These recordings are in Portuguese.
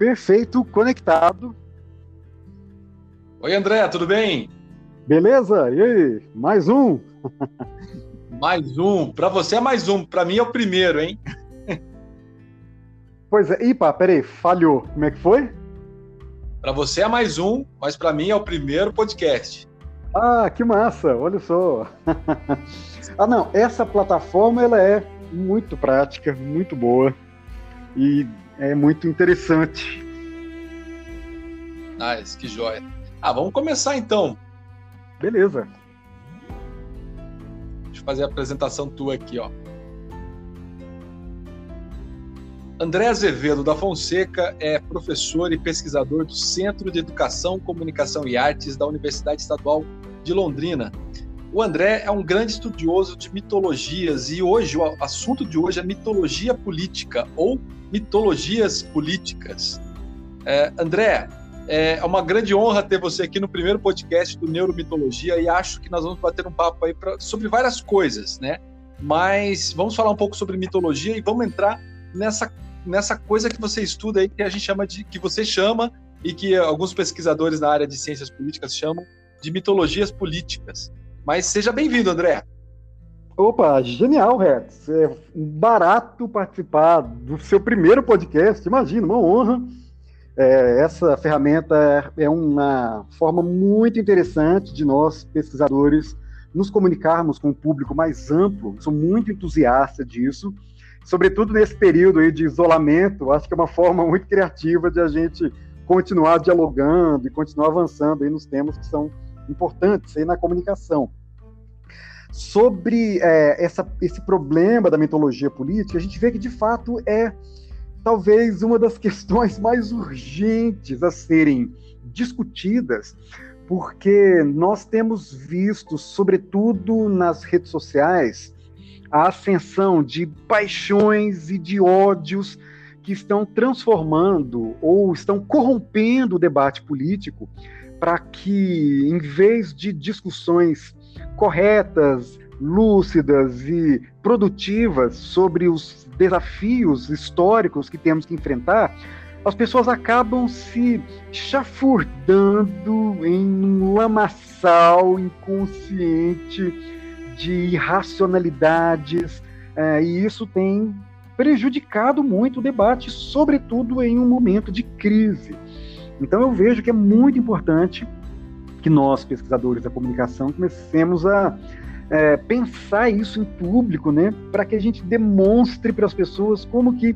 perfeito, conectado. Oi, André, tudo bem? Beleza? E aí? Mais um? mais um. Para você é mais um, para mim é o primeiro, hein? pois é. Ipa, peraí, falhou. Como é que foi? Para você é mais um, mas para mim é o primeiro podcast. Ah, que massa! Olha só. ah, não, essa plataforma ela é muito prática, muito boa e é muito interessante. Nice, que joia. Ah, vamos começar então. Beleza. Deixa eu fazer a apresentação tua aqui, ó. André Azevedo da Fonseca é professor e pesquisador do Centro de Educação, Comunicação e Artes da Universidade Estadual de Londrina. O André é um grande estudioso de mitologias e hoje o assunto de hoje é mitologia política ou mitologias políticas. É, André, é uma grande honra ter você aqui no primeiro podcast do Neuromitologia e acho que nós vamos bater um papo aí pra, sobre várias coisas, né? Mas vamos falar um pouco sobre mitologia e vamos entrar nessa nessa coisa que você estuda aí, que a gente chama de, que você chama e que alguns pesquisadores na área de ciências políticas chamam de mitologias políticas. Mas seja bem-vindo, André. Opa, genial, Rex. É barato participar do seu primeiro podcast, imagina, uma honra. É, essa ferramenta é uma forma muito interessante de nós, pesquisadores, nos comunicarmos com o público mais amplo. Sou muito entusiasta disso sobretudo nesse período aí de isolamento, acho que é uma forma muito criativa de a gente continuar dialogando e continuar avançando aí nos temas que são importantes aí na comunicação. Sobre é, essa, esse problema da mitologia política, a gente vê que de fato é talvez uma das questões mais urgentes a serem discutidas, porque nós temos visto, sobretudo nas redes sociais, a ascensão de paixões e de ódios que estão transformando ou estão corrompendo o debate político para que, em vez de discussões corretas, lúcidas e produtivas sobre os desafios históricos que temos que enfrentar, as pessoas acabam se chafurdando em um lamaçal inconsciente de irracionalidades, é, e isso tem prejudicado muito o debate, sobretudo em um momento de crise. Então eu vejo que é muito importante que nós, pesquisadores da comunicação, comecemos a é, pensar isso em público, né, para que a gente demonstre para as pessoas como que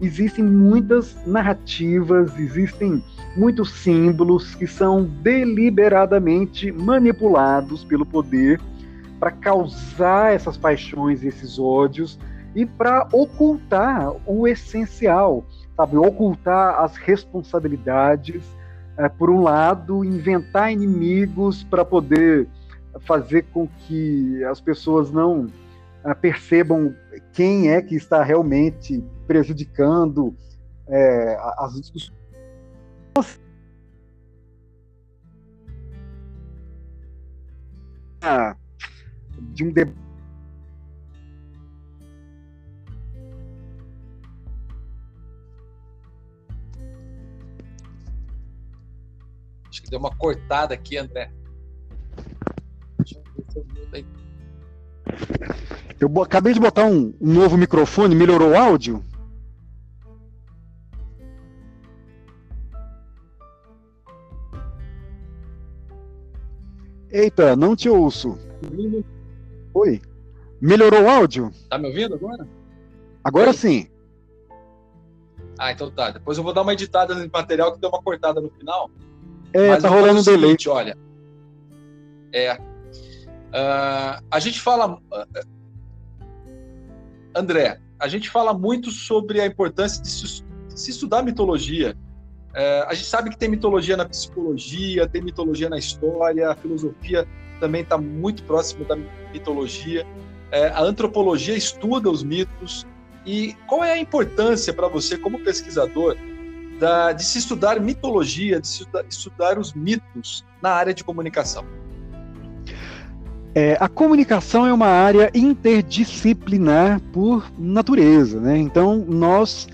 existem muitas narrativas, existem muitos símbolos que são deliberadamente manipulados pelo poder para causar essas paixões, esses ódios e para ocultar o essencial, sabe? Ocultar as responsabilidades, é, por um lado, inventar inimigos para poder fazer com que as pessoas não é, percebam quem é que está realmente prejudicando é, as discussões. Ah, de um debate. Deu uma cortada aqui, André. eu Eu acabei de botar um, um novo microfone, melhorou o áudio? Eita, não te ouço. Oi. Melhorou o áudio? Tá me ouvindo agora? Agora Oi. sim. Ah, então tá. Depois eu vou dar uma editada no material que deu uma cortada no final. É, Mas tá rolando um delay. Seguinte, olha. É. Uh, a gente fala. Uh, André, a gente fala muito sobre a importância de se, se estudar mitologia. Uh, a gente sabe que tem mitologia na psicologia, tem mitologia na história, a filosofia também está muito próximo da mitologia. É, a antropologia estuda os mitos. E qual é a importância para você, como pesquisador, da, de se estudar mitologia, de se estudar, os mitos na área de comunicação? É, a comunicação é uma área interdisciplinar por natureza, né? Então nós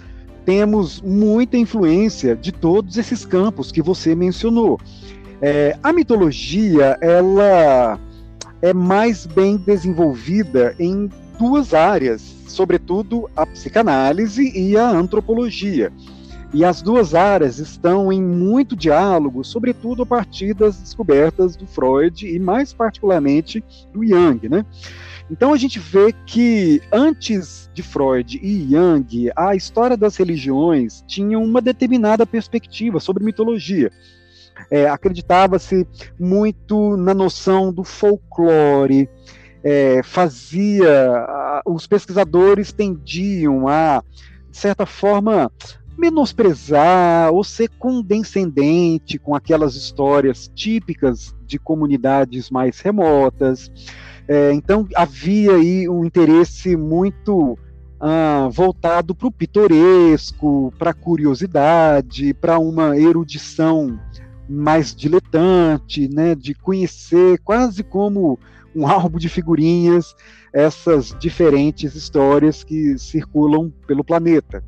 temos muita influência de todos esses campos que você mencionou. É, a mitologia, ela é mais bem desenvolvida em duas áreas, sobretudo a psicanálise e a antropologia. E as duas áreas estão em muito diálogo, sobretudo a partir das descobertas do Freud e mais particularmente do Jung, né? Então a gente vê que antes de Freud e Jung, a história das religiões tinha uma determinada perspectiva sobre mitologia. É, Acreditava-se muito na noção do folclore, é, fazia. Os pesquisadores tendiam a, de certa forma, menosprezar ou ser condescendente com aquelas histórias típicas de comunidades mais remotas. É, então havia aí um interesse muito ah, voltado para o pitoresco, para a curiosidade, para uma erudição mais diletante, né, de conhecer quase como um álbum de figurinhas essas diferentes histórias que circulam pelo planeta.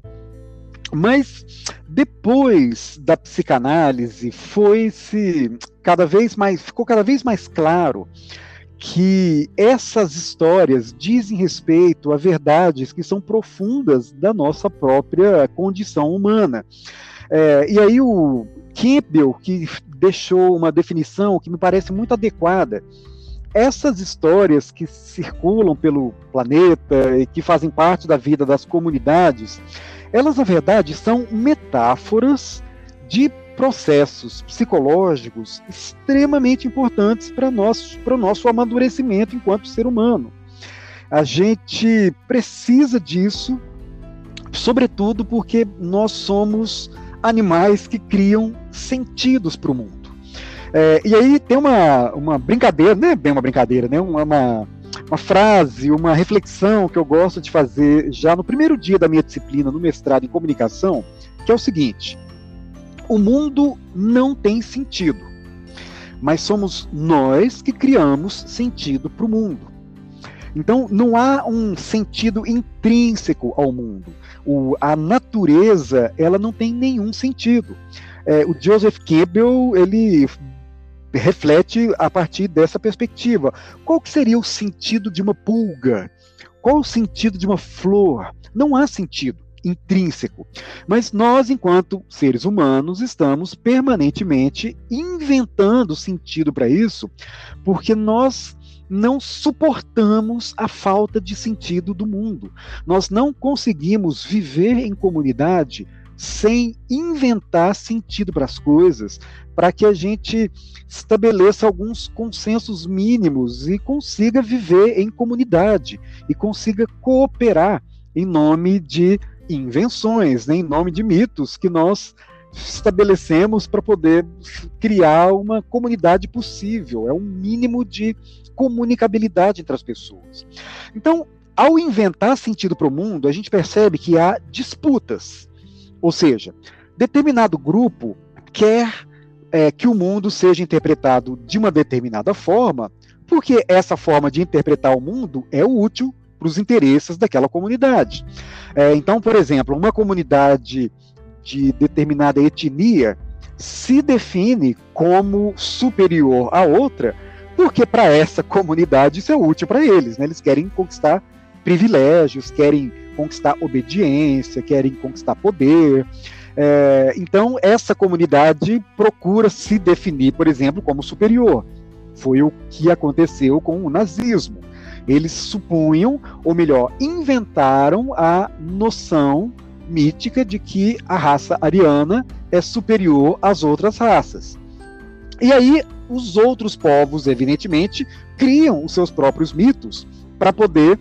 Mas depois da psicanálise foi-se cada vez mais ficou cada vez mais claro que essas histórias dizem respeito a verdades que são profundas da nossa própria condição humana. É, e aí o Campbell que deixou uma definição que me parece muito adequada. Essas histórias que circulam pelo planeta e que fazem parte da vida das comunidades, elas, na verdade, são metáforas de processos psicológicos extremamente importantes para o nosso amadurecimento enquanto ser humano. A gente precisa disso, sobretudo porque nós somos animais que criam sentidos para o mundo. É, e aí tem uma, uma brincadeira, não é bem uma brincadeira, né? uma, uma uma frase, uma reflexão que eu gosto de fazer já no primeiro dia da minha disciplina no mestrado em comunicação, que é o seguinte: o mundo não tem sentido, mas somos nós que criamos sentido para o mundo. Então, não há um sentido intrínseco ao mundo. O, a natureza, ela não tem nenhum sentido. É, o Joseph Campbell, ele reflete a partir dessa perspectiva. Qual seria o sentido de uma pulga? Qual o sentido de uma flor? Não há sentido intrínseco. Mas nós, enquanto seres humanos, estamos permanentemente inventando sentido para isso, porque nós não suportamos a falta de sentido do mundo. Nós não conseguimos viver em comunidade sem inventar sentido para as coisas, para que a gente estabeleça alguns consensos mínimos e consiga viver em comunidade e consiga cooperar em nome de invenções, né, em nome de mitos que nós estabelecemos para poder criar uma comunidade possível. É um mínimo de comunicabilidade entre as pessoas. Então, ao inventar sentido para o mundo, a gente percebe que há disputas ou seja, determinado grupo quer é, que o mundo seja interpretado de uma determinada forma, porque essa forma de interpretar o mundo é útil para os interesses daquela comunidade. É, então, por exemplo, uma comunidade de determinada etnia se define como superior à outra, porque para essa comunidade isso é útil para eles. Né? Eles querem conquistar privilégios, querem conquistar obediência, querem conquistar poder. É, então, essa comunidade procura se definir, por exemplo, como superior. Foi o que aconteceu com o nazismo. Eles supunham, ou melhor, inventaram a noção mítica de que a raça ariana é superior às outras raças. E aí, os outros povos, evidentemente, criam os seus próprios mitos para poder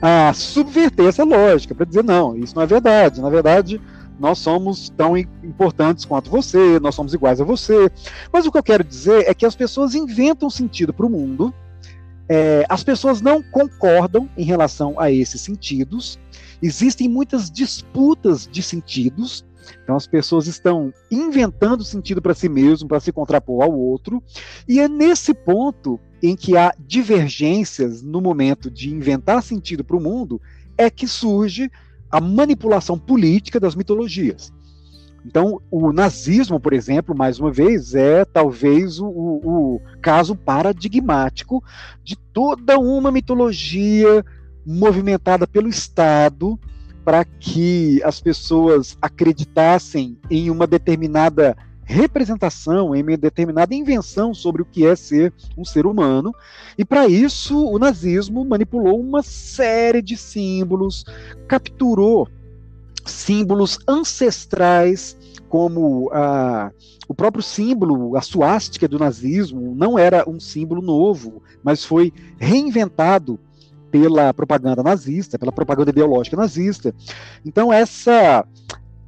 a subverter essa lógica, para dizer, não, isso não é verdade. Na verdade, nós somos tão importantes quanto você, nós somos iguais a você. Mas o que eu quero dizer é que as pessoas inventam sentido para o mundo, é, as pessoas não concordam em relação a esses sentidos, existem muitas disputas de sentidos, então as pessoas estão inventando sentido para si mesmo, para se contrapor ao outro, e é nesse ponto em que há divergências no momento de inventar sentido para o mundo, é que surge a manipulação política das mitologias. Então, o nazismo, por exemplo, mais uma vez, é talvez o, o, caso paradigmático de toda uma mitologia movimentada pelo Estado para que as pessoas acreditassem em uma determinada representação, em uma determinada invenção sobre o que é ser um ser humano. E para isso, o nazismo manipulou uma série de símbolos, capturou símbolos ancestrais, como a, o próprio símbolo, a suástica do nazismo, não era um símbolo novo, mas foi reinventado pela propaganda nazista, pela propaganda ideológica nazista. Então, essa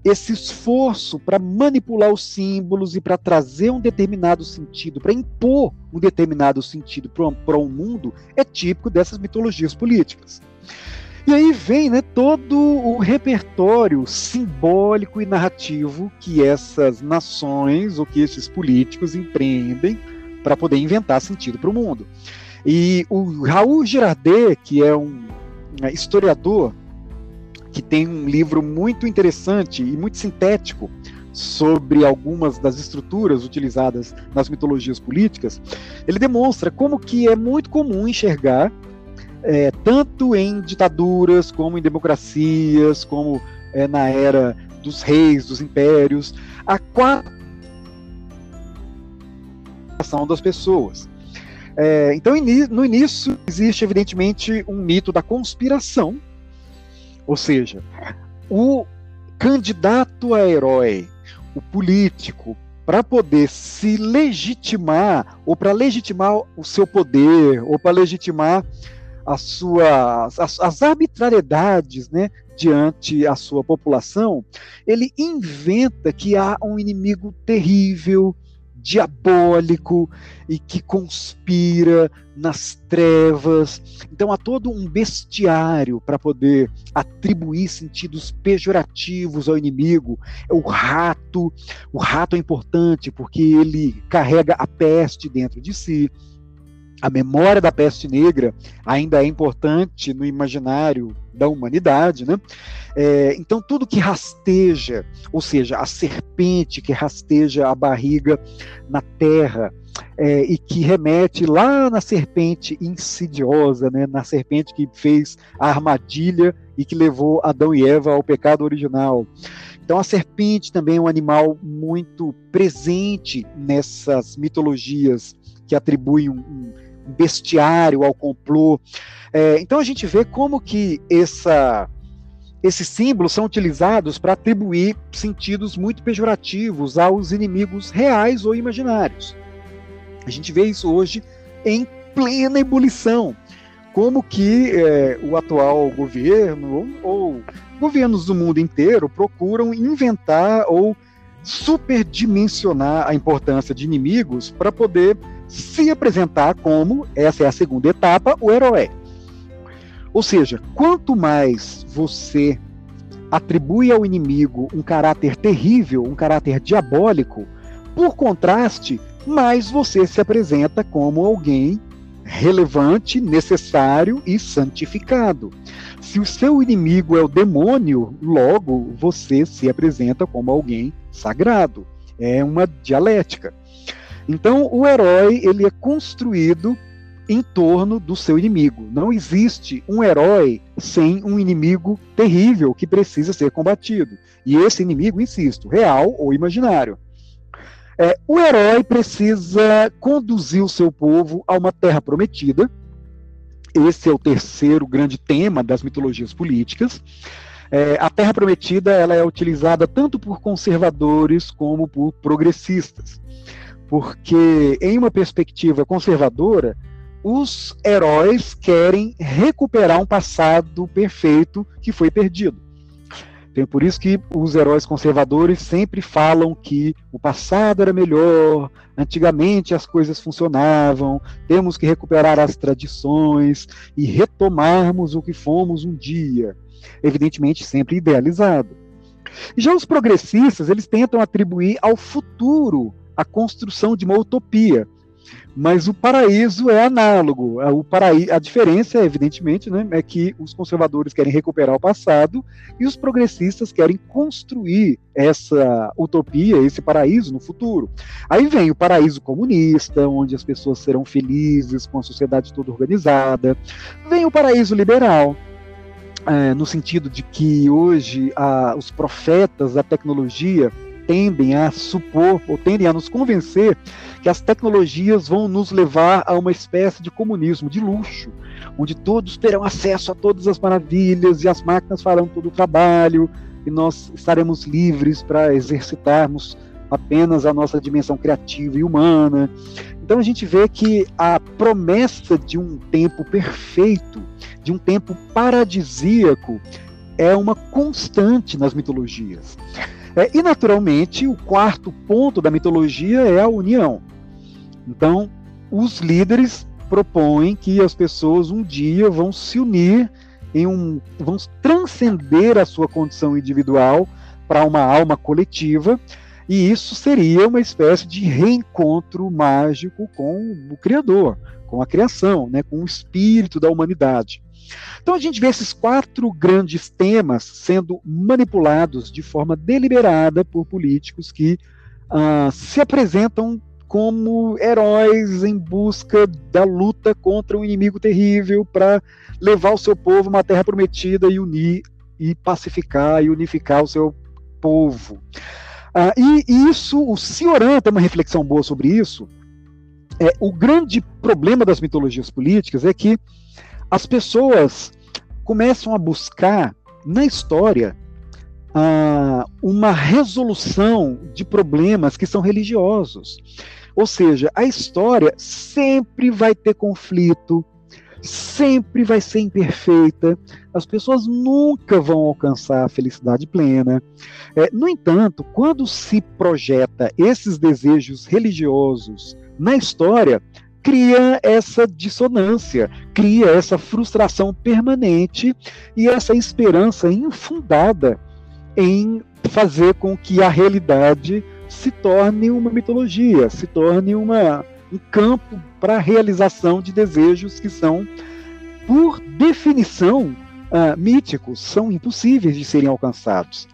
esse esforço para manipular os símbolos e para trazer um determinado sentido, para impor um determinado sentido para um mundo, é típico dessas mitologias políticas. E aí vem né, todo o repertório simbólico e narrativo que essas nações ou que esses políticos empreendem para poder inventar sentido para o mundo. E o Raul Girardet, que é um né, historiador que tem um livro muito interessante e muito sintético sobre algumas das estruturas utilizadas nas mitologias políticas, ele demonstra como que é muito comum enxergar é, tanto em ditaduras, como em democracias, como é, na era dos reis, dos impérios, a quatro das pessoas. É, então, no início, existe evidentemente um mito da conspiração, ou seja, o candidato a herói, o político, para poder se legitimar, ou para legitimar o seu poder, ou para legitimar as suas as, as arbitrariedades né, diante a sua população, ele inventa que há um inimigo terrível, diabólico e que conspira nas trevas. Então há todo um bestiário para poder atribuir sentidos pejorativos ao inimigo. É o rato, o rato é importante porque ele carrega a peste dentro de si a memória da peste negra ainda é importante no imaginário da humanidade, né? É, então tudo que rasteja, ou seja, a serpente que rasteja a barriga na terra é, e que remete lá na serpente insidiosa, né? Na serpente que fez a armadilha e que levou Adão e Eva ao pecado original. Então a serpente também é um animal muito presente nessas mitologias que atribuem um, um bestiário, ao complô. É, então a gente vê como que essa, esses símbolos são utilizados para atribuir sentidos muito pejorativos aos inimigos reais ou imaginários. A gente vê isso hoje em plena ebulição. Como que é, o atual governo ou, ou governos do mundo inteiro procuram inventar ou superdimensionar a importância de inimigos para poder se apresentar como, essa é a segunda etapa, o herói. Ou seja, quanto mais você atribui ao inimigo um caráter terrível, um caráter diabólico, por contraste, mais você se apresenta como alguém relevante, necessário e santificado. Se o seu inimigo é o demônio, logo você se apresenta como alguém sagrado. É uma dialética. Então, o herói ele é construído em torno do seu inimigo. Não existe um herói sem um inimigo terrível que precisa ser combatido. E esse inimigo, insisto, real ou imaginário. É, o herói precisa conduzir o seu povo a uma terra prometida. Esse é o terceiro grande tema das mitologias políticas. É, a Terra Prometida ela é utilizada tanto por conservadores como por progressistas porque em uma perspectiva conservadora, os heróis querem recuperar um passado perfeito que foi perdido. Então, por isso que os heróis conservadores sempre falam que o passado era melhor, antigamente as coisas funcionavam, temos que recuperar as tradições e retomarmos o que fomos um dia. Evidentemente, sempre idealizado. Já os progressistas, eles tentam atribuir ao futuro a construção de uma utopia. mas o paraíso é análogo. O paraíso, a diferença, evidentemente, né, é que os conservadores querem recuperar o passado e os progressistas querem construir essa utopia, esse paraíso no futuro. Aí vem o paraíso comunista, onde as pessoas serão felizes com a sociedade toda organizada. Vem o paraíso liberal, é, no sentido de que hoje a, os profetas da tecnologia tendem a supor ou tendem a nos convencer que as tecnologias vão nos levar a uma espécie de comunismo de luxo, onde todos terão acesso a todas as maravilhas e as máquinas farão todo o trabalho e nós estaremos livres para exercitarmos apenas a nossa dimensão criativa e humana. Então a gente vê que a promessa de um tempo perfeito, de um tempo paradisíaco, é uma constante nas mitologias. É, e, naturalmente, o quarto ponto da mitologia é a união. Então, os líderes propõem que as pessoas um dia vão se unir em um, vão transcender a sua condição individual para uma alma coletiva, e isso seria uma espécie de reencontro mágico com o Criador, com a criação, né, com o espírito da humanidade. Então a gente vê esses quatro grandes temas sendo manipulados de forma deliberada por políticos que uh, se apresentam como heróis em busca da luta contra um inimigo terrível para levar o seu povo a uma terra prometida e unir e pacificar e unificar o seu povo. Uh, e, e, isso, o Cioran tem uma reflexão boa sobre isso. É, o grande problema das mitologias políticas é que as pessoas começam a buscar na história uh, uma resolução de problemas que são religiosos. Ou seja, a história sempre vai ter conflito, sempre vai ser imperfeita, as pessoas nunca vão alcançar a felicidade plena. É, no entanto, quando se projeta esses desejos religiosos na história, cria essa dissonância, cria essa frustração permanente e essa esperança infundada em fazer com que a realidade se torne uma mitologia, se torne uma, um campo para a realização de desejos que são, por definição, uh, míticos, são impossíveis de serem alcançados.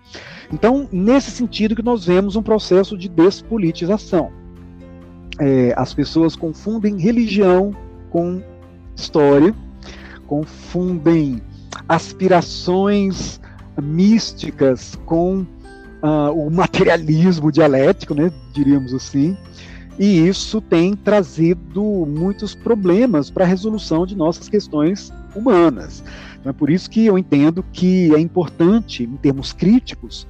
Então, nesse sentido que nós vemos um processo de despolitização é, as pessoas confundem religião com história, confundem aspirações místicas com uh, o materialismo dialético, né, diríamos assim, e isso tem trazido muitos problemas para a resolução de nossas questões humanas. Então é por isso que eu entendo que é importante, em termos críticos,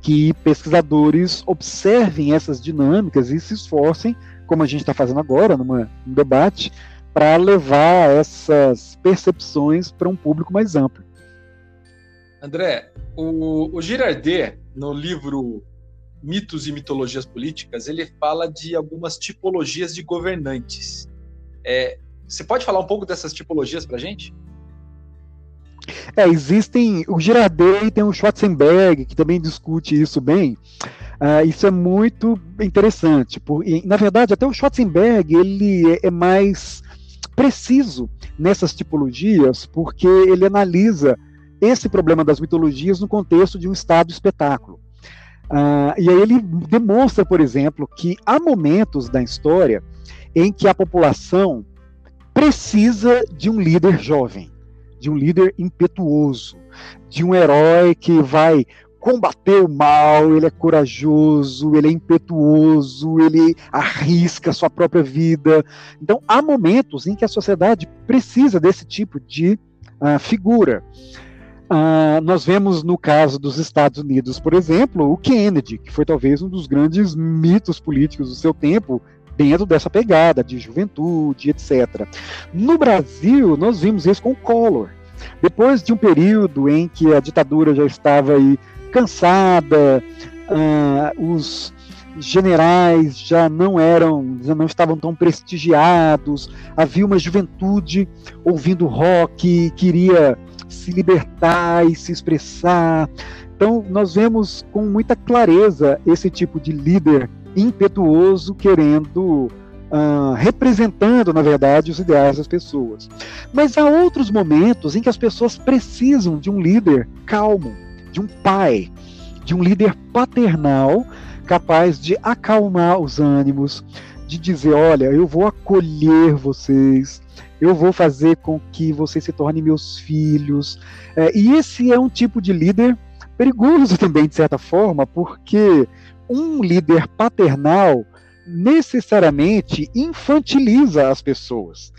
que pesquisadores observem essas dinâmicas e se esforcem como a gente está fazendo agora, numa, num debate, para levar essas percepções para um público mais amplo. André, o, o Girardet, no livro Mitos e Mitologias Políticas, ele fala de algumas tipologias de governantes. É, você pode falar um pouco dessas tipologias para a gente? É, existem. O Girardet e tem o Schwarzenberg, que também discute isso bem. Uh, isso é muito interessante. Por, e, na verdade, até o Schwarzenberg ele é, é mais preciso nessas tipologias, porque ele analisa esse problema das mitologias no contexto de um estado espetáculo. Uh, e aí ele demonstra, por exemplo, que há momentos da história em que a população precisa de um líder jovem, de um líder impetuoso, de um herói que vai combater o mal, ele é corajoso, ele é impetuoso, ele arrisca a sua própria vida. Então, há momentos em que a sociedade precisa desse tipo de uh, figura. Uh, nós vemos no caso dos Estados Unidos, por exemplo, o Kennedy, que foi talvez um dos grandes mitos políticos do seu tempo, dentro dessa pegada de juventude, etc. No Brasil, nós vimos isso com o Collor. Depois de um período em que a ditadura já estava aí cansada, uh, os generais já não eram, já não estavam tão prestigiados, havia uma juventude ouvindo rock, queria se libertar e se expressar. Então, nós vemos com muita clareza esse tipo de líder impetuoso querendo uh, representando, na verdade, os ideais das pessoas. Mas há outros momentos em que as pessoas precisam de um líder calmo, de um pai, de um líder paternal capaz de acalmar os ânimos, de dizer: olha, eu vou acolher vocês, eu vou fazer com que vocês se tornem meus filhos. É, e esse é um tipo de líder perigoso também, de certa forma, porque um líder paternal necessariamente infantiliza as pessoas.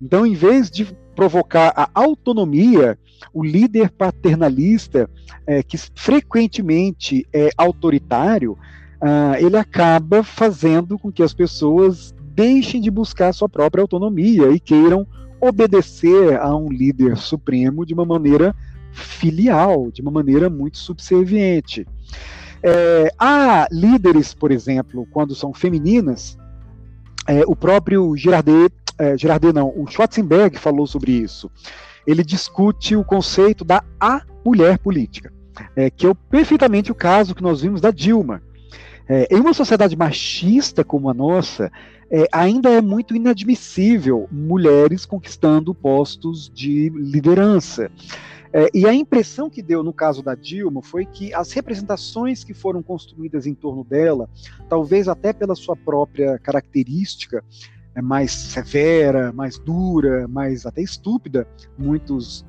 Então, em vez de provocar a autonomia, o líder paternalista, é, que frequentemente é autoritário, uh, ele acaba fazendo com que as pessoas deixem de buscar sua própria autonomia e queiram obedecer a um líder supremo de uma maneira filial, de uma maneira muito subserviente. É, há líderes, por exemplo, quando são femininas, é, o próprio Girardet, é, Girardet não, o Schwarzenberg falou sobre isso. Ele discute o conceito da a mulher política, é, que é perfeitamente o caso que nós vimos da Dilma. É, em uma sociedade machista como a nossa, é, ainda é muito inadmissível mulheres conquistando postos de liderança. É, e a impressão que deu no caso da Dilma foi que as representações que foram construídas em torno dela, talvez até pela sua própria característica é, mais severa, mais dura, mais até estúpida, muitos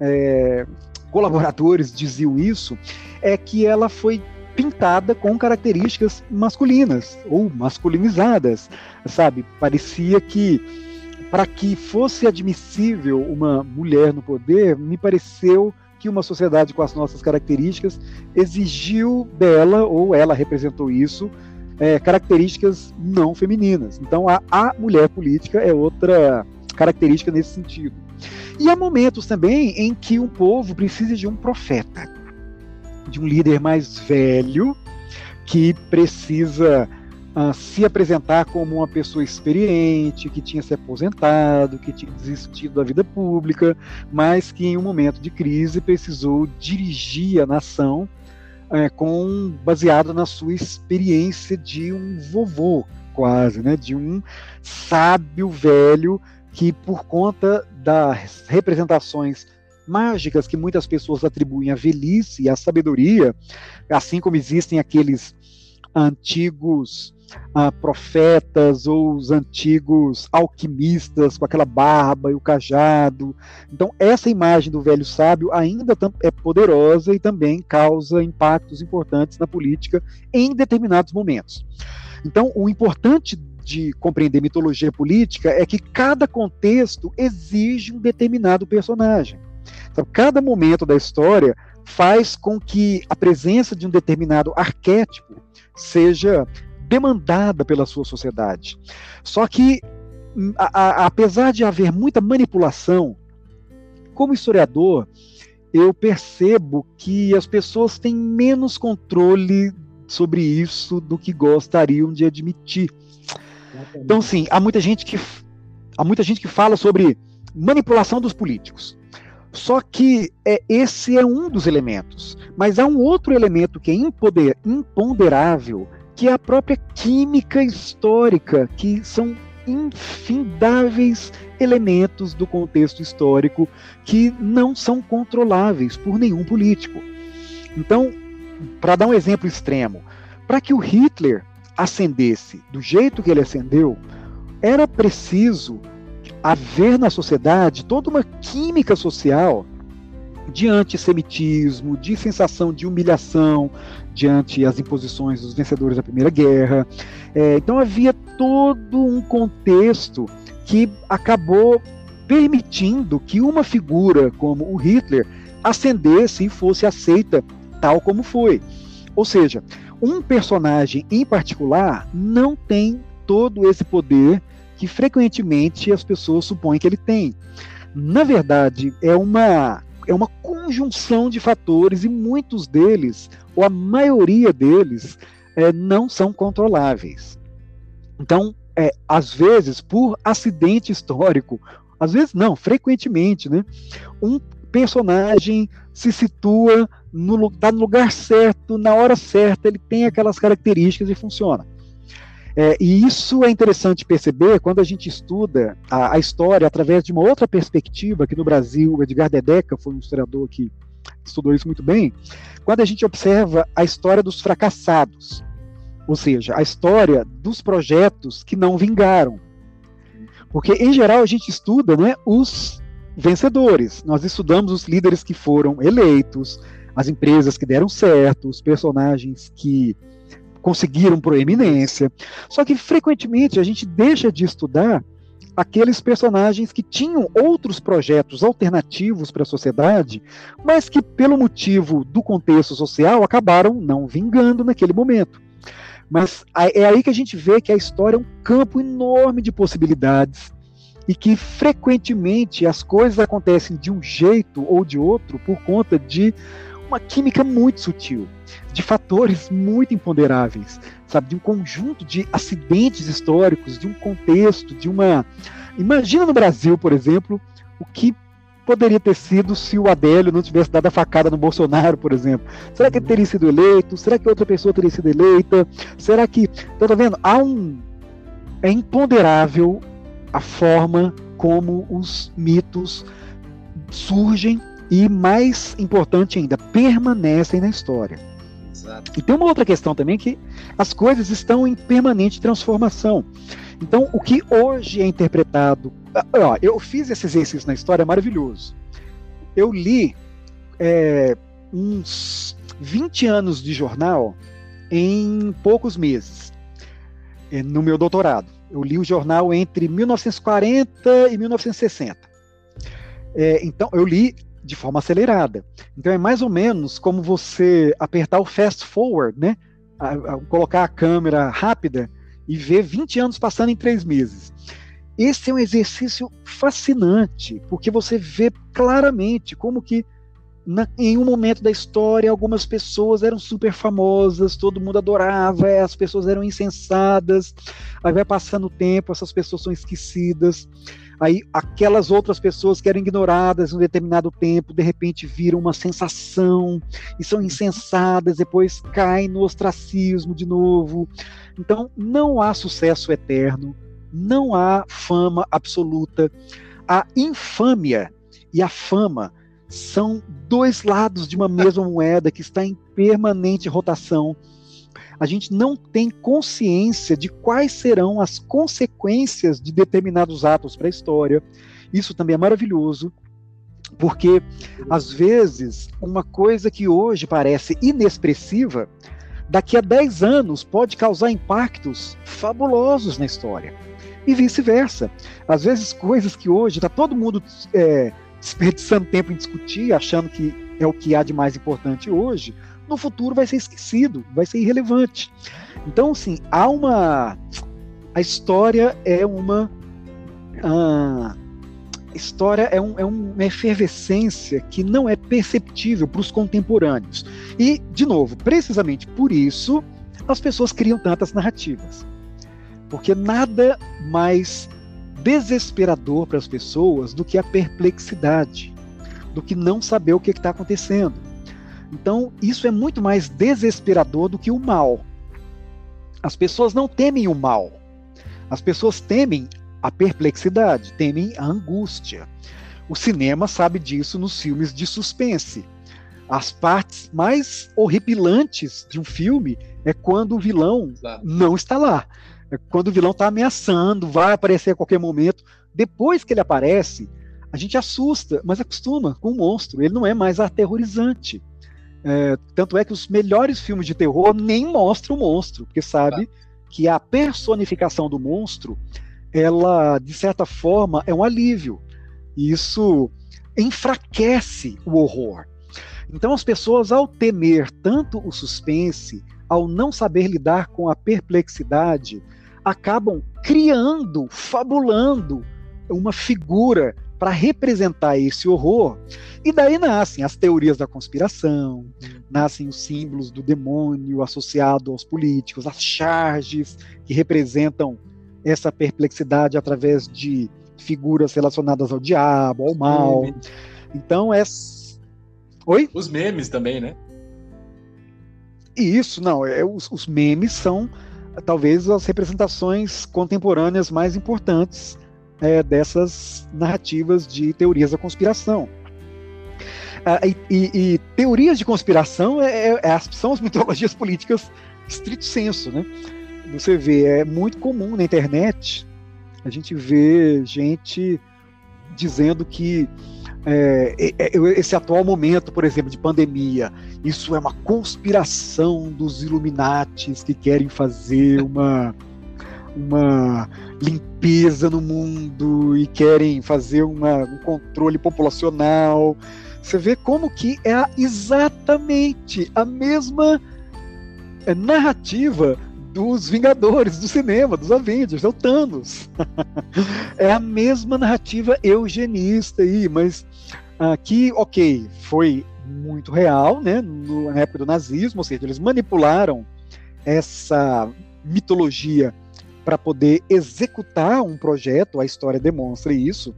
é, colaboradores diziam isso, é que ela foi pintada com características masculinas ou masculinizadas, sabe? Parecia que para que fosse admissível uma mulher no poder, me pareceu que uma sociedade com as nossas características exigiu dela, ou ela representou isso, é, características não femininas. Então, a, a mulher política é outra característica nesse sentido. E há momentos também em que um povo precisa de um profeta, de um líder mais velho, que precisa uh, se apresentar como uma pessoa experiente, que tinha se aposentado, que tinha desistido da vida pública, mas que em um momento de crise precisou dirigir a nação é, com baseado na sua experiência de um vovô, quase, né, de um sábio velho que por conta das representações mágicas que muitas pessoas atribuem à velhice e à sabedoria, assim como existem aqueles antigos ah, profetas ou os antigos alquimistas com aquela barba e o cajado. Então, essa imagem do velho sábio ainda é poderosa e também causa impactos importantes na política em determinados momentos. Então, o importante de compreender mitologia política é que cada contexto exige um determinado personagem. Então, cada momento da história faz com que a presença de um determinado arquétipo seja demandada pela sua sociedade. Só que, hum, a, a, apesar de haver muita manipulação, como historiador, eu percebo que as pessoas têm menos controle sobre isso do que gostariam de admitir. Então, sim, há muita gente que há muita gente que fala sobre manipulação dos políticos. Só que é, esse é um dos elementos. Mas há um outro elemento que é impoder, imponderável, que é a própria química histórica, que são infindáveis elementos do contexto histórico que não são controláveis por nenhum político. Então, para dar um exemplo extremo, para que o Hitler ascendesse do jeito que ele ascendeu, era preciso haver na sociedade toda uma química social de antissemitismo, de sensação de humilhação diante as imposições dos vencedores da Primeira Guerra. É, então havia todo um contexto que acabou permitindo que uma figura como o Hitler ascendesse e fosse aceita tal como foi. Ou seja, um personagem em particular não tem todo esse poder que frequentemente as pessoas supõem que ele tem. Na verdade, é uma é uma conjunção de fatores e muitos deles, ou a maioria deles, é, não são controláveis. Então, é, às vezes, por acidente histórico, às vezes não, frequentemente, né, um personagem se situa no, tá no lugar certo, na hora certa, ele tem aquelas características e funciona. É, e isso é interessante perceber quando a gente estuda a, a, história através de uma outra perspectiva, que no Brasil o Edgar Dedeca foi um historiador que estudou isso muito bem, quando a gente observa a história dos fracassados, ou seja, a história dos projetos que não vingaram. Porque, em geral, a gente estuda né, os vencedores, nós estudamos os líderes que foram eleitos, as empresas que deram certo, os personagens que conseguiram proeminência. Só que frequentemente a gente deixa de estudar aqueles personagens que tinham outros projetos alternativos para a sociedade, mas que, pelo motivo do contexto social, acabaram não vingando naquele momento. Mas é aí que a gente vê que a história é um campo enorme de possibilidades e que frequentemente as coisas acontecem de um jeito ou de outro por conta de uma química muito sutil, de fatores muito imponderáveis, sabe, de um conjunto de acidentes históricos, de um contexto, de uma. Imagina no Brasil, por exemplo, o que poderia ter sido se o Adélio não tivesse dado a facada no Bolsonaro, por exemplo? Será que ele teria sido eleito? Será que outra pessoa teria sido eleita? Será que. Então, tá vendo? Há um. É imponderável a forma como os mitos surgem e, mais importante ainda, permanecem na história. Exato. E tem uma outra questão também que as coisas estão em permanente transformação. Então, o que hoje é interpretado. Ó, eu fiz esse exercício na história maravilhoso. Eu li é, uns 20 anos de jornal em poucos meses, é, no meu doutorado. Eu li o jornal entre 1940 e 1960. É, então, eu li de forma acelerada. Então é mais ou menos como você apertar o fast forward, né? A, a, colocar a câmera rápida e ver 20 anos passando em três meses. Esse é um exercício fascinante, porque você vê claramente como que na, em um momento da história algumas pessoas eram super famosas, todo mundo adorava, as pessoas eram insensadas, aí vai passando o tempo, essas pessoas são esquecidas aí aquelas outras pessoas que eram ignoradas em um determinado tempo, de repente viram uma sensação e são insensadas, depois caem no ostracismo de novo. Então, não há sucesso eterno, não há fama absoluta. A infâmia e a fama são dois lados de uma mesma moeda que está em permanente rotação a gente não tem consciência de quais serão as consequências de determinados atos para a história. Isso também é maravilhoso, porque às vezes uma coisa que hoje parece inexpressiva, daqui a 10 anos pode causar impactos fabulosos na história. E vice-versa. Às vezes, coisas que hoje está todo mundo é, desperdiçando tempo em discutir, achando que é o que há de mais importante hoje, no futuro vai ser esquecido, vai ser irrelevante. Então, assim, há uma. A história é uma. A história é, um, é uma efervescência que não é perceptível para os contemporâneos. E, de novo, precisamente por isso, as pessoas criam tantas narrativas. Porque nada mais desesperador para as pessoas do que a perplexidade, do que não saber o que está acontecendo. Então, isso é muito mais desesperador do que o mal. As pessoas não temem o mal. As pessoas temem a perplexidade, temem a angústia. O cinema sabe disso nos filmes de suspense. As partes mais horripilantes de um filme é quando o vilão não está lá. É quando o vilão está ameaçando, vai aparecer a qualquer momento. Depois que ele aparece, a gente assusta, mas acostuma com o monstro. Ele não é mais aterrorizante. É, tanto é que os melhores filmes de terror nem mostram o monstro, porque sabe que a personificação do monstro, ela, de certa forma, é um alívio. E isso enfraquece o horror. Então, as pessoas, ao temer tanto o suspense, ao não saber lidar com a perplexidade, acabam criando, fabulando uma figura para representar esse horror. E daí nascem as teorias da conspiração, uhum. nascem os símbolos do demônio associado aos políticos, as charges que representam essa perplexidade através de figuras relacionadas ao diabo, ao mal. Então é Oi? Os memes também, né? Isso, não, é, os, os memes são talvez as representações contemporâneas mais importantes é, dessas narrativas de teorias da conspiração. Ah, e, e, e, teorias de conspiração é, é, é são as mitologias políticas estrito senso, né? Você vê, é muito comum na internet a gente vê gente dizendo que é, é, é, esse atual momento, por exemplo, de pandemia, isso é uma conspiração dos Illuminatis que querem fazer uma, uma limpeza no mundo e querem fazer uma, um controle populacional. Você vê como que é exatamente a mesma é, narrativa dos Vingadores, do cinema, dos Avengers, é o Thanos. é a mesma narrativa eugenista aí, mas aqui, ok, foi muito real, né, no, na época do nazismo, ou seja, eles manipularam essa mitologia para poder executar um projeto, a história demonstra isso,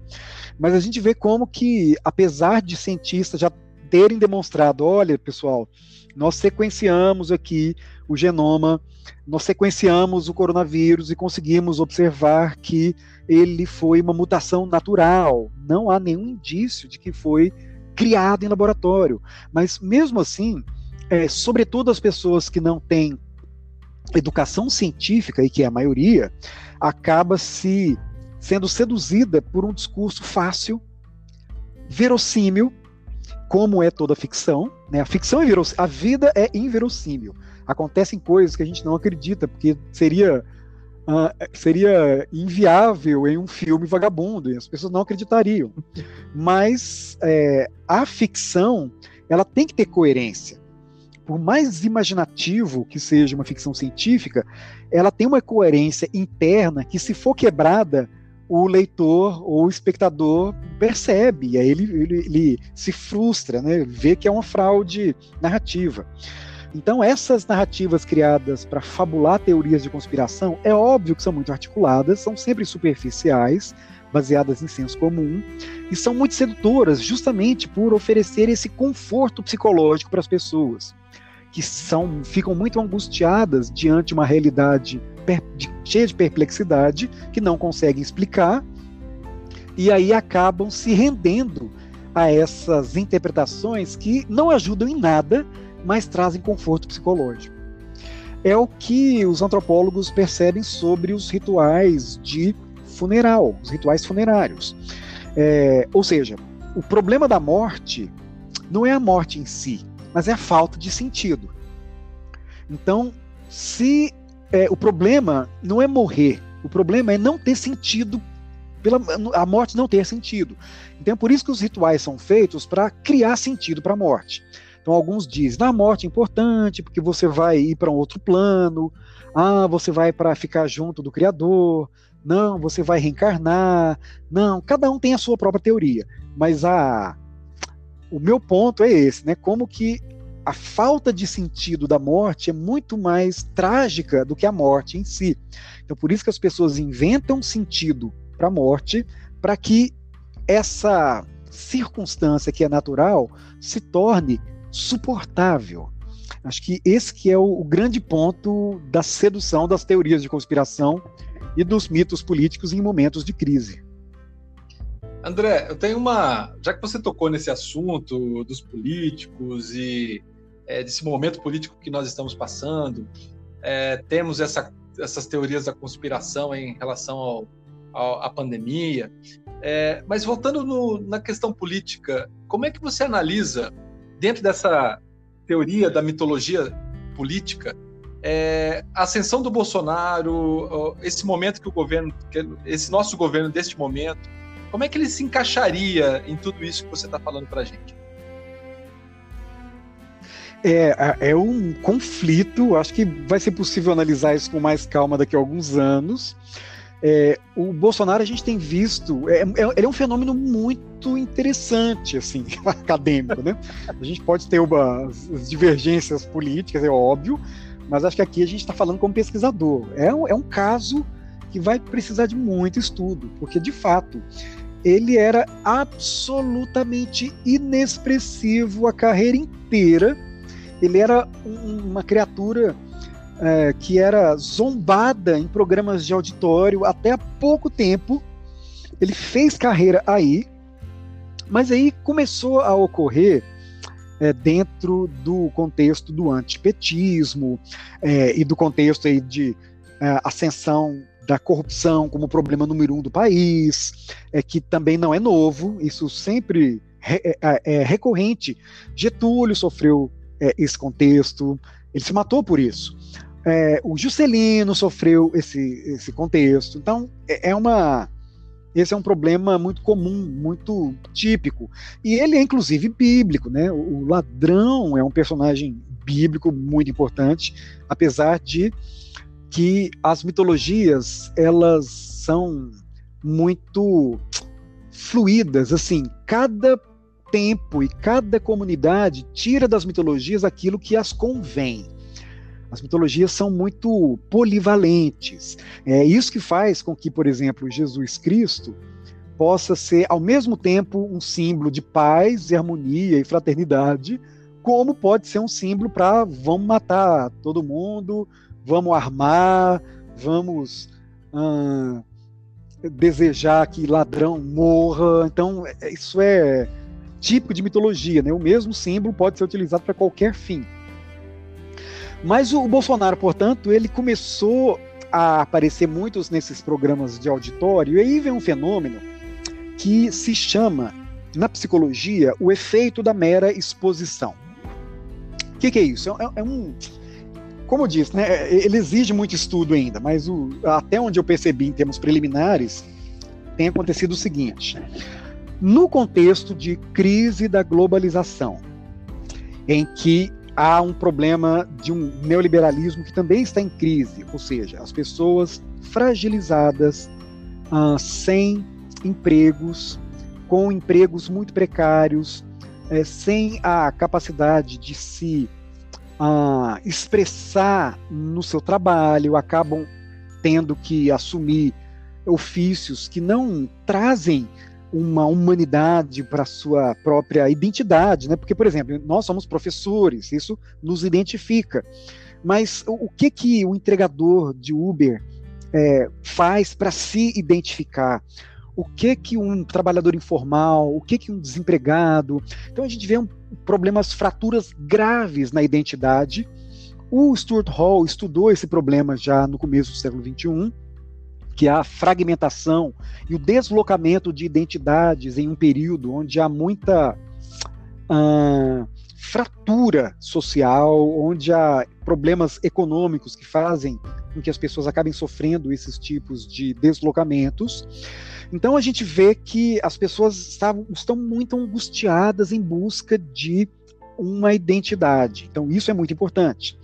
mas a gente vê como que, apesar de cientistas já terem demonstrado, olha, pessoal, nós sequenciamos aqui o genoma, nós sequenciamos o coronavírus e conseguimos observar que ele foi uma mutação natural. Não há nenhum indício de que foi criado em laboratório. Mas mesmo assim, é, sobretudo as pessoas que não têm educação científica, e que é a maioria, acaba se sendo seduzida por um discurso fácil, verossímil, como é toda ficção. Né? A ficção é verossímil, a vida é inverossímil acontecem coisas que a gente não acredita, porque seria uh, seria inviável em um filme vagabundo, e as pessoas não acreditariam. Mas é, a ficção, ela tem que ter coerência. Por mais imaginativo que seja uma ficção científica, ela tem uma coerência interna que, se for quebrada, o leitor ou o espectador percebe, e aí ele, ele, ele se frustra, né? vê que é uma fraude narrativa. Então, essas narrativas criadas para fabular teorias de conspiração, é óbvio que são muito articuladas, são sempre superficiais, baseadas em senso comum, e são muito sedutoras, justamente por oferecer esse conforto psicológico para as pessoas, que são, ficam muito angustiadas diante de uma realidade de, cheia de perplexidade, que não conseguem explicar, e aí acabam se rendendo a essas interpretações que não ajudam em nada mas trazem conforto psicológico. É o que os antropólogos percebem sobre os rituais de funeral, os rituais funerários. É, ou seja, o problema da morte não é a morte em si, mas é falta de sentido. Então, se é, o problema não é morrer, o problema é não ter sentido pela a morte não ter sentido. Então é por isso que os rituais são feitos para criar sentido para a morte. Então, alguns dizem: a morte é importante porque você vai ir para um outro plano, ah, você vai para ficar junto do Criador, não, você vai reencarnar, não, cada um tem a sua própria teoria, mas a o meu ponto é esse, né? Como que a falta de sentido da morte é muito mais trágica do que a morte em si. Então, por isso que as pessoas inventam sentido para a morte, para que essa circunstância que é natural se torne suportável. Acho que esse que é o, o grande ponto da sedução das teorias de conspiração e dos mitos políticos em momentos de crise. André, eu tenho uma. Já que você tocou nesse assunto dos políticos e é, desse momento político que nós estamos passando, é, temos essa, essas teorias da conspiração em relação ao, ao, à pandemia. É, mas voltando no, na questão política, como é que você analisa dentro dessa teoria da mitologia política, é, a ascensão do Bolsonaro, esse momento que o governo, esse nosso governo deste momento, como é que ele se encaixaria em tudo isso que você está falando para a gente? É, é um conflito, acho que vai ser possível analisar isso com mais calma daqui a alguns anos. É, o Bolsonaro a gente tem visto, é, é, ele é um fenômeno muito interessante, assim, acadêmico, né? A gente pode ter uma, divergências políticas, é óbvio, mas acho que aqui a gente está falando como pesquisador. É é um caso que vai precisar de muito estudo, porque de fato ele era absolutamente inexpressivo a carreira inteira. Ele era um, uma criatura é, que era zombada em programas de auditório até há pouco tempo. Ele fez carreira aí, mas aí começou a ocorrer é, dentro do contexto do antipetismo é, e do contexto aí de é, ascensão da corrupção como problema número um do país, é, que também não é novo, isso sempre é, é, é recorrente. Getúlio sofreu é, esse contexto, ele se matou por isso. É, o Juscelino sofreu esse, esse contexto. Então, é, é uma. Esse é um problema muito comum, muito típico. E ele é, inclusive, bíblico. Né? O ladrão é um personagem bíblico muito importante, apesar de que as mitologias elas são muito fluídas, assim, cada tempo e cada comunidade tira das mitologias aquilo que as convém. As mitologias são muito polivalentes. É isso que faz com que, por exemplo, Jesus Cristo possa ser ao mesmo tempo um símbolo de paz e harmonia e fraternidade, como pode ser um símbolo para vamos matar todo mundo, vamos armar, vamos hum, desejar que ladrão morra. Então, é, isso é típico de mitologia, né? O mesmo símbolo pode ser utilizado para qualquer fim. Mas o Bolsonaro, portanto, ele começou a aparecer muitos nesses programas de auditório, e aí vem um fenômeno que se chama, na psicologia, o efeito da mera exposição. O que, que, é isso? É, é, um. Como eu disse, né, ele exige muito estudo ainda, mas o, até onde eu percebi em termos preliminares, tem acontecido o seguinte: no contexto de crise da globalização, em que há um problema de um neoliberalismo que também está em crise, ou seja, as pessoas fragilizadas, uh, sem empregos, com empregos muito precários, é, sem a capacidade de se uh, expressar no seu trabalho, acabam tendo que assumir ofícios que não trazem uma humanidade para sua própria identidade, né? Porque, por exemplo, nós somos professores, isso nos identifica. Mas o, o que que o entregador de Uber é, faz para se identificar? O que que um trabalhador informal, o que que um desempregado? Então a gente vê um, problemas, fraturas graves na identidade. O Stuart Hall estudou esse problema já no começo do século XXI que há fragmentação e o deslocamento de identidades em um período onde há muita fratura social, onde há problemas econômicos que fazem com que as pessoas acabem sofrendo esses tipos de deslocamentos. Então a gente vê que as pessoas estavam, estão muito angustiadas em busca de uma identidade. Então isso é muito importante.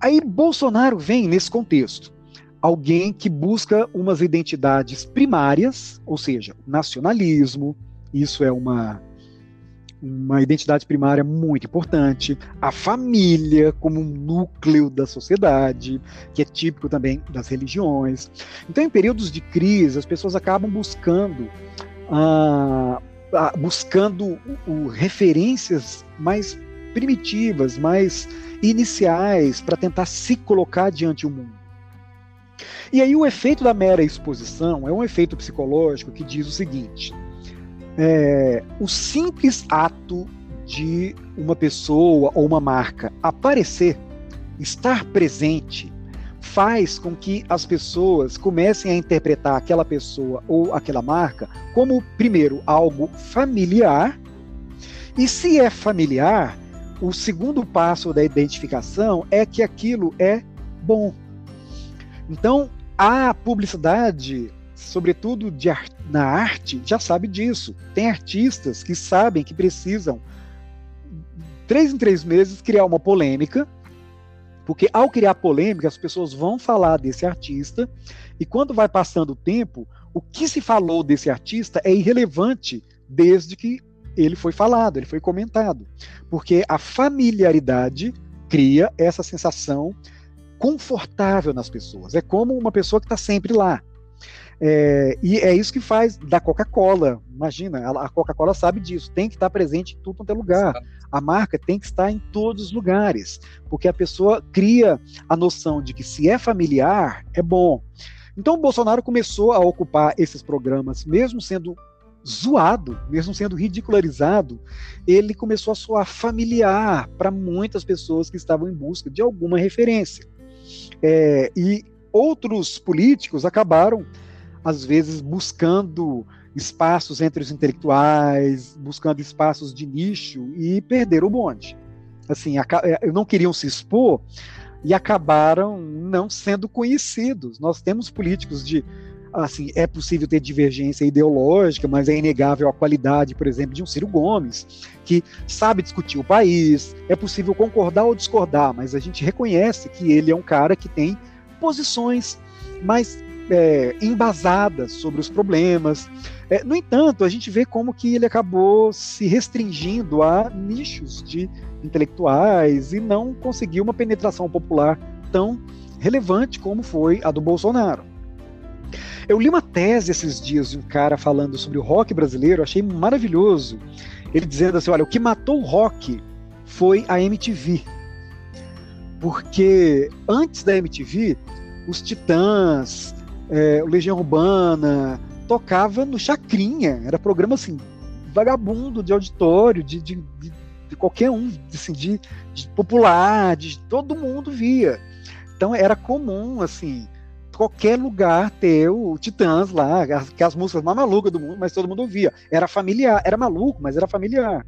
Aí Bolsonaro vem nesse contexto alguém que busca umas identidades primárias, ou seja, nacionalismo, isso é uma uma identidade primária muito importante, a família como um núcleo da sociedade, que é típico também das religiões. Então, em períodos de crise, as pessoas acabam buscando ah, ah buscando referências mais primitivas, mais iniciais para tentar se colocar diante do mundo. E aí o efeito da mera exposição é um efeito psicológico que diz o seguinte: é, o simples ato de uma pessoa ou uma marca aparecer, estar presente, faz com que as pessoas comecem a interpretar aquela pessoa ou aquela marca como, primeiro, algo familiar, e se é familiar, o segundo passo da identificação é que aquilo é bom. Então, a publicidade, sobretudo de, na arte, já sabe disso. Tem artistas que sabem que precisam, três em três meses, criar uma polêmica, porque ao criar polêmica, as pessoas vão falar desse artista, e quando vai passando o tempo, o que se falou desse artista é irrelevante desde que ele foi falado, ele foi comentado. Porque a familiaridade cria essa sensação confortável nas pessoas. É como uma pessoa que está sempre lá. É, e é isso que faz da Coca-Cola. Imagina, a Coca-Cola sabe disso, tem que estar presente em tudo quanto é lugar. A marca tem que estar em todos os lugares, porque a pessoa cria a noção de que se é familiar, é bom. Então o Bolsonaro começou a ocupar esses programas, mesmo sendo zoado, mesmo sendo ridicularizado, ele começou a soar familiar para muitas pessoas que estavam em busca de alguma referência. É, e outros políticos acabaram, às vezes, buscando espaços entre os intelectuais, buscando espaços de nicho e perderam o bonde. Assim, é, não queriam se expor e acabaram não sendo conhecidos. Nós temos políticos de assim, é possível ter divergência ideológica, mas é inegável a qualidade, por exemplo, de um Ciro Gomes, que sabe discutir o país. É possível concordar ou discordar, mas a gente reconhece que ele é um cara que tem posições mais é, embasadas sobre os problemas. É, no entanto, a gente vê como que ele acabou se restringindo a nichos de intelectuais e não conseguiu uma penetração popular tão relevante como foi a do Bolsonaro. Eu li uma tese esses dias de um cara falando sobre o rock brasileiro, achei maravilhoso. Ele dizendo assim: olha, o que matou o rock foi a MTV. Porque antes da MTV, os Titãs, é, o Legião Urbana, tocava no Chacrinha. Era programa assim, vagabundo de auditório, de, de, de, de qualquer um, assim, de, de popular, de todo mundo via. Então era comum, assim, qualquer lugar ter o Titãs lá, que as músicas mais malucas do mundo, mas todo mundo ouvia. Era familiar, era maluco, mas era familiar.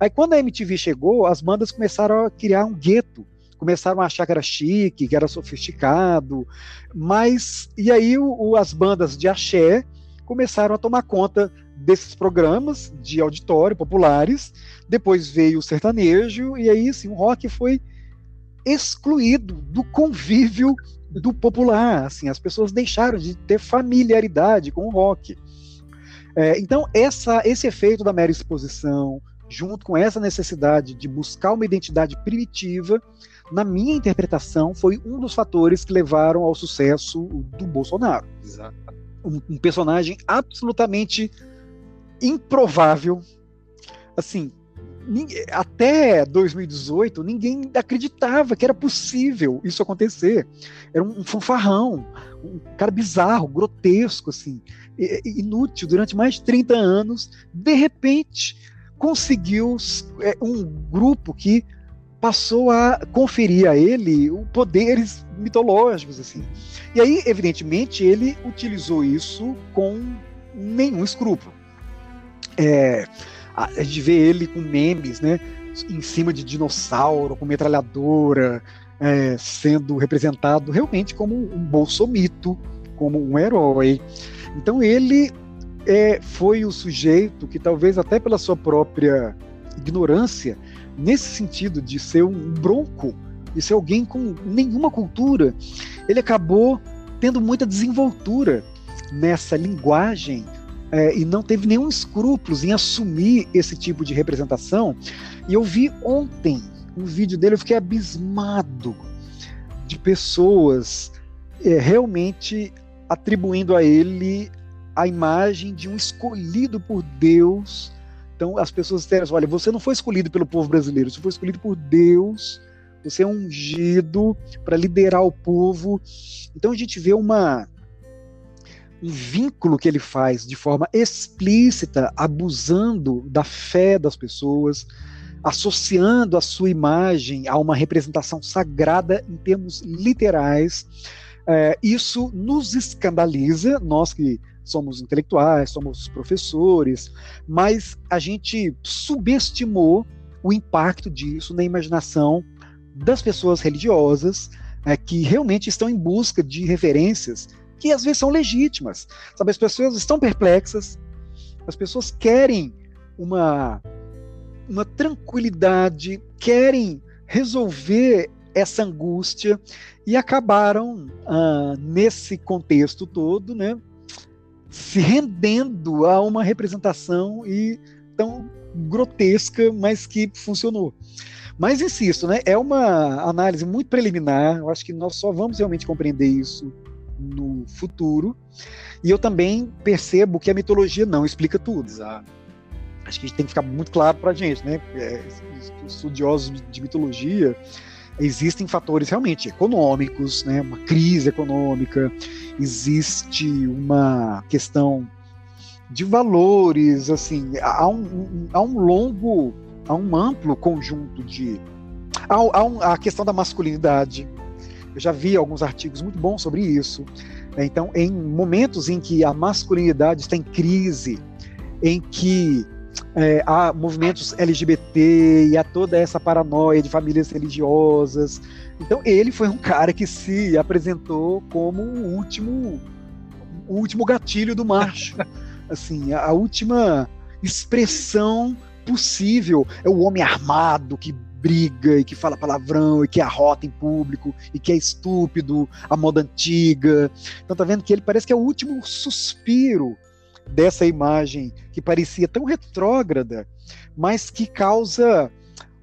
Aí quando a MTV chegou, as bandas começaram a criar um gueto. Começaram a achar que era chique, que era sofisticado, mas e aí o, o, as bandas de axé começaram a tomar conta desses programas de auditório populares. Depois veio o sertanejo e aí assim, o rock foi excluído do convívio do popular, assim, as pessoas deixaram de ter familiaridade com o rock. É, então, essa, esse efeito da mera exposição, junto com essa necessidade de buscar uma identidade primitiva, na minha interpretação, foi um dos fatores que levaram ao sucesso do Bolsonaro. Um, um personagem absolutamente improvável, assim, até 2018, ninguém acreditava que era possível isso acontecer. Era um fanfarrão, um cara bizarro, grotesco, assim, inútil durante mais de 30 anos. De repente, conseguiu é, um grupo que passou a conferir a ele poderes mitológicos, assim. E aí, evidentemente, ele utilizou isso com nenhum escrúpulo. É, a, gente vê ele com memes, né? Em cima de dinossauro, com metralhadora, é, sendo representado realmente como um bolsomito, como um herói. Então ele é, foi o sujeito que, talvez até pela sua própria ignorância, nesse sentido de ser um bronco, de ser alguém com nenhuma cultura, ele acabou tendo muita desenvoltura nessa linguagem é, e não teve nenhum escrúpulos em assumir esse tipo de representação. E eu vi ontem um vídeo dele, eu fiquei abismado de pessoas é, realmente atribuindo a ele a imagem de um escolhido por Deus. Então as pessoas disseram assim, olha, você não foi escolhido pelo povo brasileiro, você foi escolhido por Deus, você é ungido para liderar o povo. Então a gente vê uma um vínculo que ele faz de forma explícita, abusando da fé das pessoas, associando a sua imagem a uma representação sagrada em termos literais. É, isso nos escandaliza, nós que somos intelectuais, somos professores, mas a gente subestimou o impacto disso na imaginação das pessoas religiosas é, que realmente estão em busca de referências que às vezes são legítimas. Sabe, as pessoas estão perplexas, as pessoas querem uma, uma tranquilidade, querem resolver essa angústia e acabaram ah, nesse contexto todo, né, se rendendo a uma representação e tão grotesca, mas que funcionou. Mas insisto, né, é uma análise muito preliminar. Eu acho que nós só vamos realmente compreender isso no futuro. E eu também percebo que a mitologia não explica tudo. Exato. acho que tem que ficar muito claro para a gente, né? É, estudiosos de mitologia, existem fatores realmente econômicos, né? Uma crise econômica, existe uma questão de valores, assim, há um, há um longo, há um amplo conjunto de. Há, há um, a questão da masculinidade. Eu já vi alguns artigos muito bons sobre isso. Então, em momentos em que a masculinidade está em crise, em que é, há movimentos LGBT e há toda essa paranoia de famílias religiosas. Então, ele foi um cara que se apresentou como o último, o último gatilho do macho. assim, a, última expressão possível é o homem armado que briga e que fala palavrão e que arrota em público e que é estúpido, a moda antiga. Então tá vendo que ele parece que é o último suspiro dessa imagem que parecia tão retrógrada, mas que causa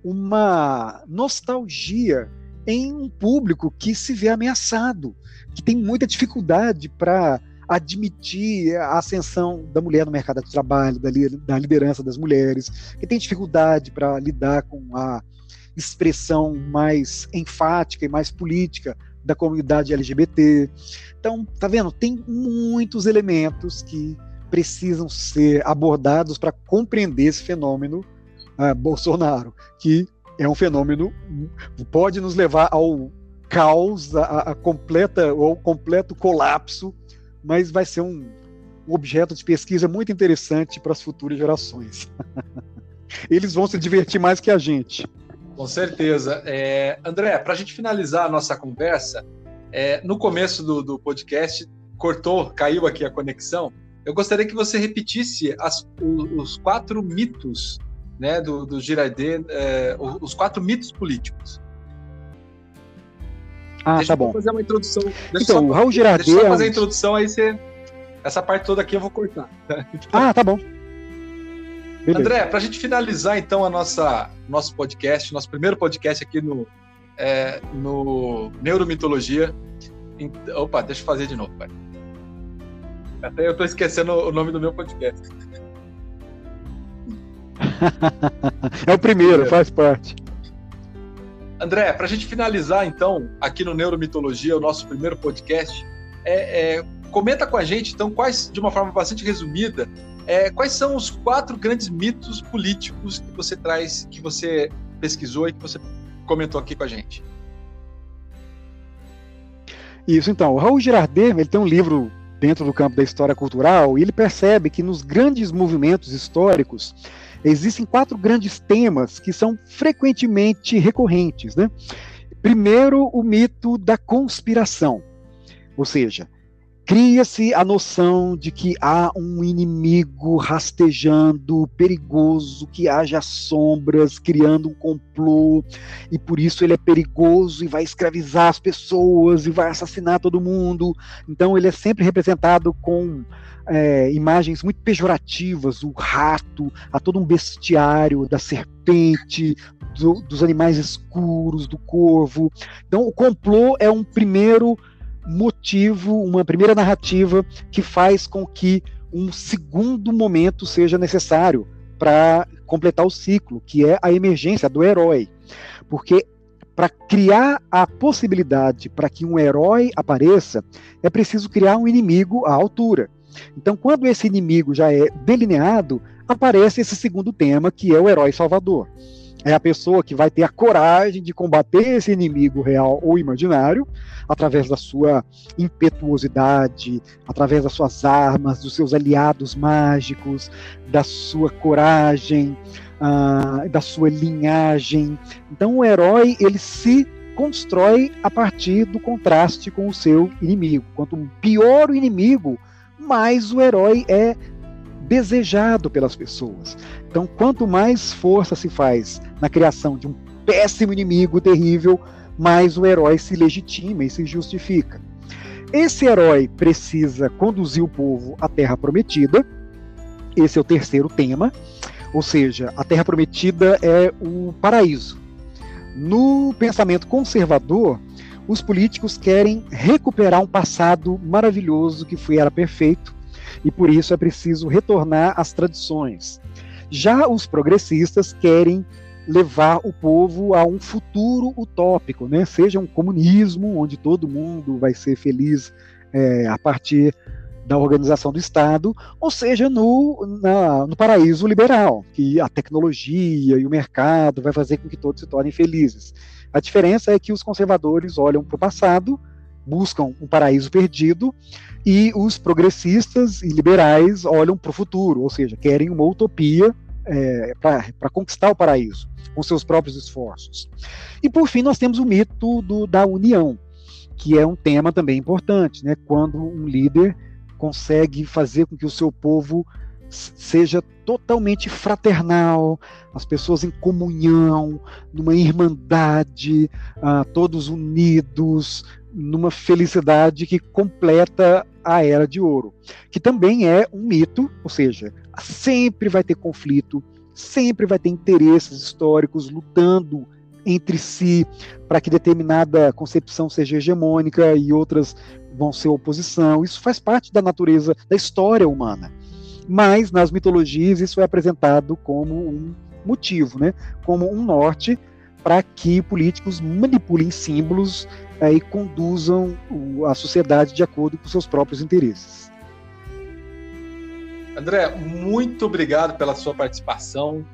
uma nostalgia em um público que se vê ameaçado, que tem muita dificuldade para admitir a ascensão da mulher no mercado de trabalho, da, da liderança das mulheres, que tem dificuldade para lidar com a expressão mais enfática e mais política da comunidade LGBT. Então, tá vendo? Tem muitos elementos que precisam ser abordados para compreender esse fenômeno uh, Bolsonaro, que é um fenômeno pode nos levar ao caos, a, a completa ao completo colapso mas vai ser um, objeto de pesquisa muito interessante para as futuras gerações. Eles vão se divertir mais que a gente. Com certeza. É, André, para a gente finalizar a nossa conversa, é, no começo do, do, podcast, cortou, caiu aqui a conexão. Eu gostaria que você repetisse as, os, os, quatro mitos né, do, do Girardet, é, os quatro mitos políticos. Ah, deixa tá bom. fazer uma introdução. Então, o Raul Girardet... Deixa eu só fazer a introdução, aí você... Essa parte toda aqui eu vou cortar. Ah, tá bom. Beleza. André, para a gente finalizar então a nossa nosso podcast, nosso primeiro podcast aqui no é, no Neuromitologia. Opa, deixa eu fazer de novo, pai. Até eu estou esquecendo o nome do meu podcast. é o primeiro, faz parte. André, para a gente finalizar, então, aqui no Neuromitologia, o nosso primeiro podcast, é, é, comenta com a gente, então, quais, de uma forma bastante resumida, é, quais são os quatro grandes mitos políticos que você traz, que você pesquisou e que você comentou aqui com a gente. Isso, então. O Raul Girardet, ele tem um livro dentro do campo da história cultural e ele percebe que nos grandes movimentos históricos existem quatro grandes temas que são frequentemente recorrentes. Né? Primeiro, o mito da conspiração, ou seja, cria-se a noção de que há um inimigo rastejando, perigoso, que haja sombras, criando um complô, e por isso ele é perigoso e vai escravizar as pessoas e vai assassinar todo mundo. Então ele é sempre representado com é, imagens muito pejorativas, o rato, há todo um bestiário da serpente, do, dos animais escuros, do corvo. Então, o complô é um primeiro motivo, uma primeira narrativa que faz com que um segundo momento seja necessário para completar o ciclo, que é a emergência do herói. Porque para criar a possibilidade para que um herói apareça, é preciso criar um inimigo à altura. Então, quando esse inimigo já é delineado, aparece esse segundo tema, que é o herói salvador. É a pessoa que vai ter a coragem de combater esse inimigo real ou imaginário, através da sua impetuosidade, através das suas armas, dos seus aliados mágicos, da sua coragem, uh, da sua linhagem. Então, o herói ele se constrói a partir do contraste com o seu inimigo. Quanto pior o inimigo, mais o herói é desejado pelas pessoas. Então, quanto mais força se faz na criação de um péssimo inimigo terrível, mais o herói se legitima e se justifica. Esse herói precisa conduzir o povo à Terra Prometida. Esse é o terceiro tema. Ou seja, a Terra Prometida é o paraíso. No pensamento conservador, os políticos querem recuperar um passado maravilhoso que foi era perfeito e por isso é preciso retornar às tradições. Já os progressistas querem levar o povo a um futuro utópico, né? seja um comunismo onde todo mundo vai ser feliz é, a partir da organização do Estado, ou seja, no, na, no paraíso liberal, que a tecnologia e o mercado vai fazer com que todos se tornem felizes. A diferença é que os conservadores olham para o passado, buscam um paraíso perdido, e os progressistas e liberais olham para o futuro, ou seja, querem uma utopia é, para conquistar o paraíso, com seus próprios esforços. E por fim, nós temos o mito do, da união, que é um tema também importante, né? quando um líder consegue fazer com que o seu povo seja totalmente fraternal, as pessoas em comunhão, numa irmandade, uh, todos unidos, numa felicidade que completa a era de ouro, que também é um mito, ou seja, sempre vai ter conflito, sempre vai ter interesses históricos lutando entre si para que determinada concepção seja hegemônica e outras vão ser oposição. Isso faz parte da natureza da história humana. Mas nas mitologias isso é apresentado como um motivo, né? como um norte para que políticos manipulem símbolos e conduzam a sociedade de acordo com seus próprios interesses. André, muito obrigado pela sua participação.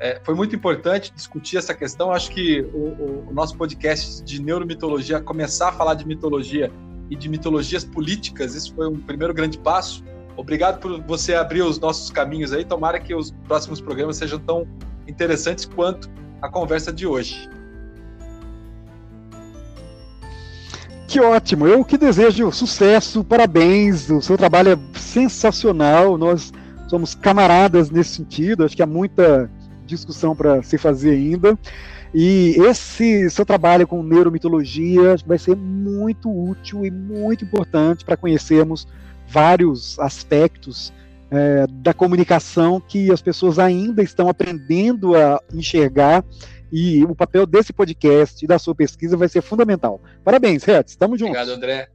É, foi muito importante discutir essa questão. Acho que o, o, nosso podcast de neuromitologia, começar a falar de mitologia e de mitologias políticas, isso foi um primeiro grande passo. Obrigado por você abrir os nossos caminhos aí. Tomara que os próximos programas sejam tão interessantes quanto a conversa de hoje. Que ótimo! Eu que desejo sucesso, parabéns. O seu trabalho é sensacional. Nós somos camaradas nesse sentido. Acho que há muita discussão para se fazer ainda. E esse seu trabalho com neuromitologia vai ser muito útil e muito importante para conhecermos vários aspectos é, da comunicação que as pessoas ainda estão aprendendo a enxergar e o papel desse podcast e da sua pesquisa vai ser fundamental. Parabéns, Hertz, estamos juntos. Obrigado, André.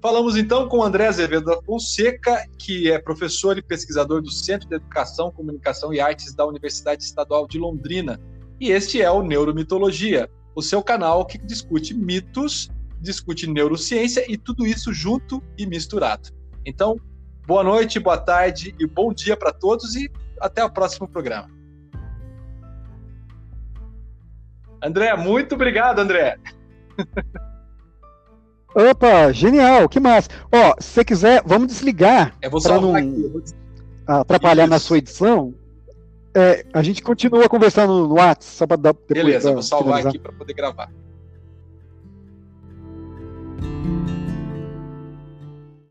Falamos então com André Azevedo da Fonseca, que é professor e pesquisador do Centro de Educação, Comunicação e Artes da Universidade Estadual de Londrina. E este é o Neuromitologia, o seu canal que discute mitos, discute neurociência e tudo isso junto e misturado. Então, boa noite, boa tarde e bom dia para todos e até o próximo programa. André, muito obrigado, André. Opa, genial, que massa. Ó, se você quiser, vamos desligar para não aqui, atrapalhar Isso. na sua edição. É, a gente continua conversando no WhatsApp, só para dar depois Beleza, vou salvar finalizar. aqui para poder gravar.